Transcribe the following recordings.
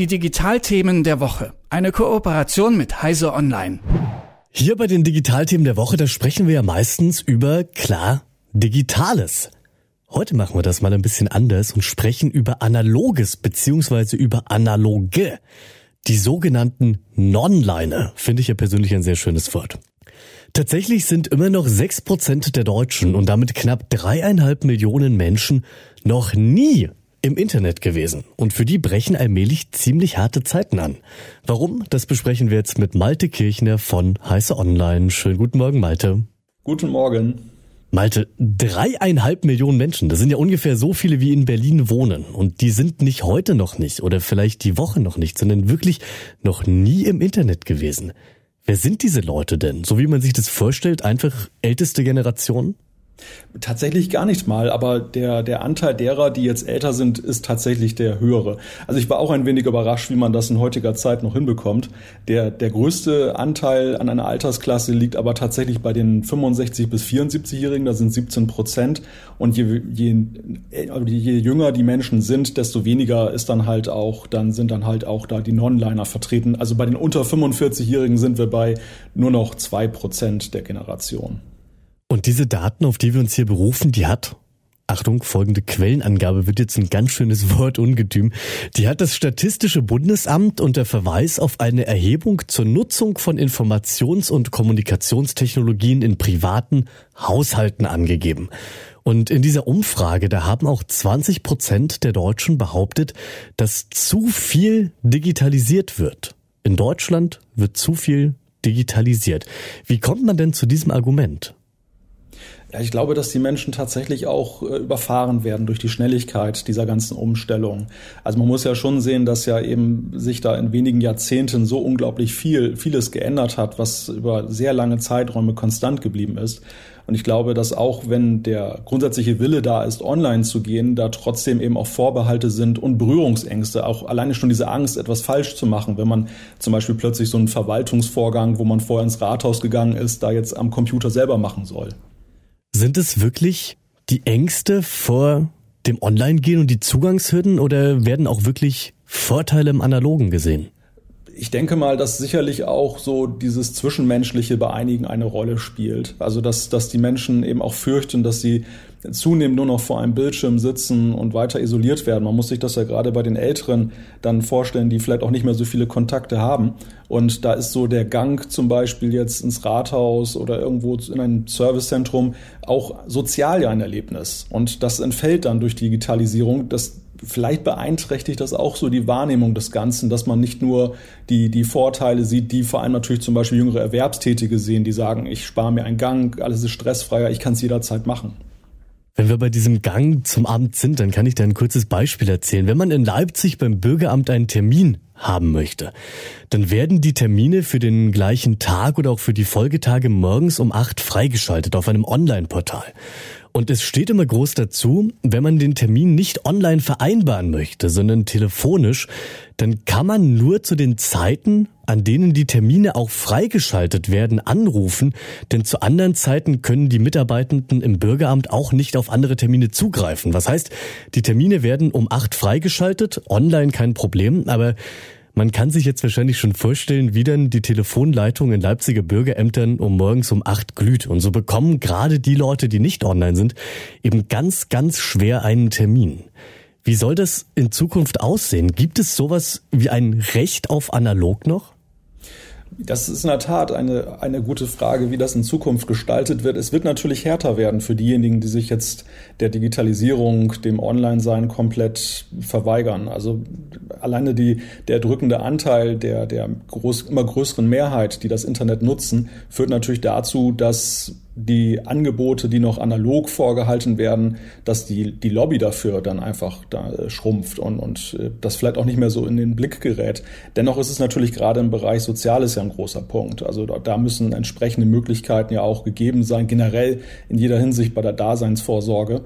Die Digitalthemen der Woche. Eine Kooperation mit Heise Online. Hier bei den Digitalthemen der Woche, da sprechen wir ja meistens über, klar, Digitales. Heute machen wir das mal ein bisschen anders und sprechen über Analoges beziehungsweise über Analoge. Die sogenannten Non-Liner finde ich ja persönlich ein sehr schönes Wort. Tatsächlich sind immer noch sechs Prozent der Deutschen und damit knapp dreieinhalb Millionen Menschen noch nie im Internet gewesen. Und für die brechen allmählich ziemlich harte Zeiten an. Warum? Das besprechen wir jetzt mit Malte Kirchner von Heiße Online. Schönen guten Morgen, Malte. Guten Morgen. Malte, dreieinhalb Millionen Menschen, das sind ja ungefähr so viele wie in Berlin wohnen. Und die sind nicht heute noch nicht oder vielleicht die Woche noch nicht, sondern wirklich noch nie im Internet gewesen. Wer sind diese Leute denn? So wie man sich das vorstellt, einfach älteste Generation? Tatsächlich gar nicht mal, aber der, der Anteil derer, die jetzt älter sind, ist tatsächlich der höhere. Also ich war auch ein wenig überrascht, wie man das in heutiger Zeit noch hinbekommt. Der, der größte Anteil an einer Altersklasse liegt aber tatsächlich bei den 65 bis 74-Jährigen, da sind 17 Prozent. Und je, je, je jünger die Menschen sind, desto weniger ist dann halt auch, dann sind dann halt auch da die Non-Liner vertreten. Also bei den unter 45-Jährigen sind wir bei nur noch zwei Prozent der Generation. Und diese Daten, auf die wir uns hier berufen, die hat Achtung, folgende Quellenangabe wird jetzt ein ganz schönes Wort ungetüm. Die hat das Statistische Bundesamt unter Verweis auf eine Erhebung zur Nutzung von Informations- und Kommunikationstechnologien in privaten Haushalten angegeben. Und in dieser Umfrage, da haben auch 20 Prozent der Deutschen behauptet, dass zu viel digitalisiert wird. In Deutschland wird zu viel digitalisiert. Wie kommt man denn zu diesem Argument? Ja, ich glaube, dass die Menschen tatsächlich auch äh, überfahren werden durch die Schnelligkeit dieser ganzen Umstellung. Also man muss ja schon sehen, dass ja eben sich da in wenigen Jahrzehnten so unglaublich viel, vieles geändert hat, was über sehr lange Zeiträume konstant geblieben ist. Und ich glaube, dass auch wenn der grundsätzliche Wille da ist, online zu gehen, da trotzdem eben auch Vorbehalte sind und Berührungsängste. Auch alleine schon diese Angst, etwas falsch zu machen, wenn man zum Beispiel plötzlich so einen Verwaltungsvorgang, wo man vorher ins Rathaus gegangen ist, da jetzt am Computer selber machen soll. Sind es wirklich die Ängste vor dem Online-Gehen und die Zugangshürden oder werden auch wirklich Vorteile im Analogen gesehen? Ich denke mal, dass sicherlich auch so dieses Zwischenmenschliche bei einigen eine Rolle spielt. Also, dass, dass die Menschen eben auch fürchten, dass sie zunehmend nur noch vor einem Bildschirm sitzen und weiter isoliert werden. Man muss sich das ja gerade bei den Älteren dann vorstellen, die vielleicht auch nicht mehr so viele Kontakte haben. Und da ist so der Gang zum Beispiel jetzt ins Rathaus oder irgendwo in ein Servicezentrum auch sozial ja ein Erlebnis. Und das entfällt dann durch Digitalisierung. Das vielleicht beeinträchtigt das auch so die Wahrnehmung des Ganzen, dass man nicht nur die, die Vorteile sieht, die vor allem natürlich zum Beispiel jüngere Erwerbstätige sehen, die sagen, ich spare mir einen Gang, alles ist stressfreier, ich kann es jederzeit machen. Wenn wir bei diesem Gang zum Abend sind, dann kann ich dir ein kurzes Beispiel erzählen. Wenn man in Leipzig beim Bürgeramt einen Termin haben möchte, dann werden die Termine für den gleichen Tag oder auch für die Folgetage morgens um acht freigeschaltet auf einem Online-Portal. Und es steht immer groß dazu, wenn man den Termin nicht online vereinbaren möchte, sondern telefonisch, dann kann man nur zu den Zeiten, an denen die Termine auch freigeschaltet werden, anrufen, denn zu anderen Zeiten können die Mitarbeitenden im Bürgeramt auch nicht auf andere Termine zugreifen. Was heißt, die Termine werden um acht freigeschaltet, online kein Problem, aber man kann sich jetzt wahrscheinlich schon vorstellen, wie dann die Telefonleitung in Leipziger Bürgerämtern um morgens um acht glüht. Und so bekommen gerade die Leute, die nicht online sind, eben ganz, ganz schwer einen Termin. Wie soll das in Zukunft aussehen? Gibt es sowas wie ein Recht auf analog noch? Das ist in der Tat eine, eine gute Frage, wie das in Zukunft gestaltet wird. Es wird natürlich härter werden für diejenigen, die sich jetzt der Digitalisierung, dem Online-Sein komplett verweigern. Also alleine die, der drückende Anteil der, der groß, immer größeren Mehrheit, die das Internet nutzen, führt natürlich dazu, dass die Angebote, die noch analog vorgehalten werden, dass die, die Lobby dafür dann einfach da äh, schrumpft und, und äh, das vielleicht auch nicht mehr so in den Blick gerät. Dennoch ist es natürlich gerade im Bereich Soziales ja ein großer Punkt. Also da, da müssen entsprechende Möglichkeiten ja auch gegeben sein, generell in jeder Hinsicht bei der Daseinsvorsorge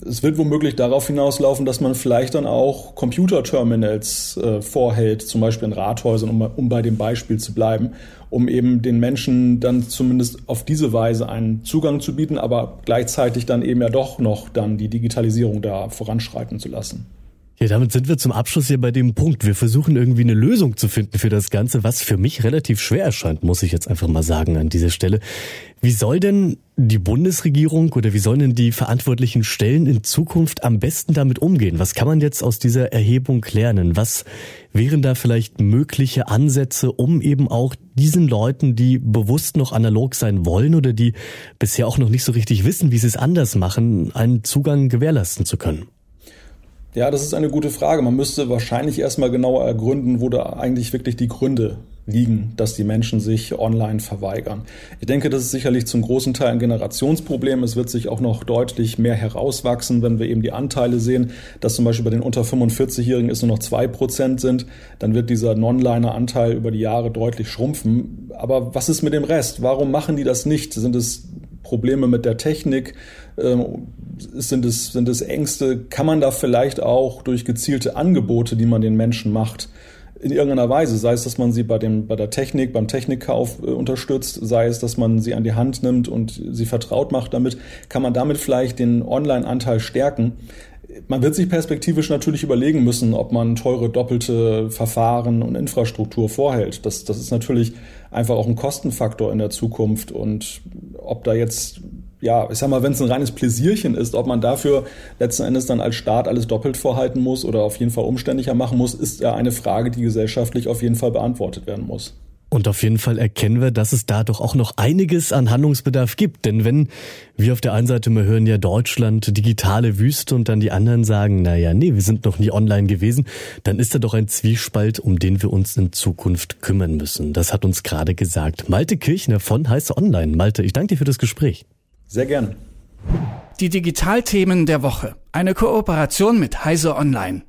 es wird womöglich darauf hinauslaufen, dass man vielleicht dann auch Computerterminals äh, vorhält, zum Beispiel in Rathäusern, um, um bei dem Beispiel zu bleiben, um eben den Menschen dann zumindest auf diese Weise einen Zugang zu bieten, aber gleichzeitig dann eben ja doch noch dann die Digitalisierung da voranschreiten zu lassen. Ja, damit sind wir zum Abschluss hier bei dem Punkt. Wir versuchen irgendwie eine Lösung zu finden für das Ganze, was für mich relativ schwer erscheint, muss ich jetzt einfach mal sagen an dieser Stelle. Wie soll denn die Bundesregierung oder wie sollen denn die verantwortlichen Stellen in Zukunft am besten damit umgehen? Was kann man jetzt aus dieser Erhebung lernen? Was wären da vielleicht mögliche Ansätze, um eben auch diesen Leuten, die bewusst noch analog sein wollen oder die bisher auch noch nicht so richtig wissen, wie sie es anders machen, einen Zugang gewährleisten zu können? Ja, das ist eine gute Frage. Man müsste wahrscheinlich erstmal genauer ergründen, wo da eigentlich wirklich die Gründe liegen, dass die Menschen sich online verweigern. Ich denke, das ist sicherlich zum großen Teil ein Generationsproblem. Es wird sich auch noch deutlich mehr herauswachsen, wenn wir eben die Anteile sehen, dass zum Beispiel bei den unter 45-Jährigen es nur noch zwei Prozent sind. Dann wird dieser Non-Liner-Anteil über die Jahre deutlich schrumpfen. Aber was ist mit dem Rest? Warum machen die das nicht? Sind es Probleme mit der Technik? Ähm, sind es, sind es Ängste? Kann man da vielleicht auch durch gezielte Angebote, die man den Menschen macht, in irgendeiner Weise, sei es, dass man sie bei, dem, bei der Technik, beim Technikkauf äh, unterstützt, sei es, dass man sie an die Hand nimmt und sie vertraut macht damit, kann man damit vielleicht den Online-Anteil stärken. Man wird sich perspektivisch natürlich überlegen müssen, ob man teure doppelte Verfahren und Infrastruktur vorhält. Das, das ist natürlich einfach auch ein Kostenfaktor in der Zukunft und ob da jetzt ja, ich sag mal, wenn es ein reines Pläsierchen ist, ob man dafür letzten Endes dann als Staat alles doppelt vorhalten muss oder auf jeden Fall umständlicher machen muss, ist ja eine Frage, die gesellschaftlich auf jeden Fall beantwortet werden muss. Und auf jeden Fall erkennen wir, dass es da doch auch noch einiges an Handlungsbedarf gibt. Denn wenn wir auf der einen Seite mal hören, ja Deutschland, digitale Wüste und dann die anderen sagen, na ja, nee, wir sind noch nie online gewesen, dann ist da doch ein Zwiespalt, um den wir uns in Zukunft kümmern müssen. Das hat uns gerade gesagt Malte Kirchner von Heiße Online. Malte, ich danke dir für das Gespräch. Sehr gern. Die Digitalthemen der Woche. Eine Kooperation mit Heise Online.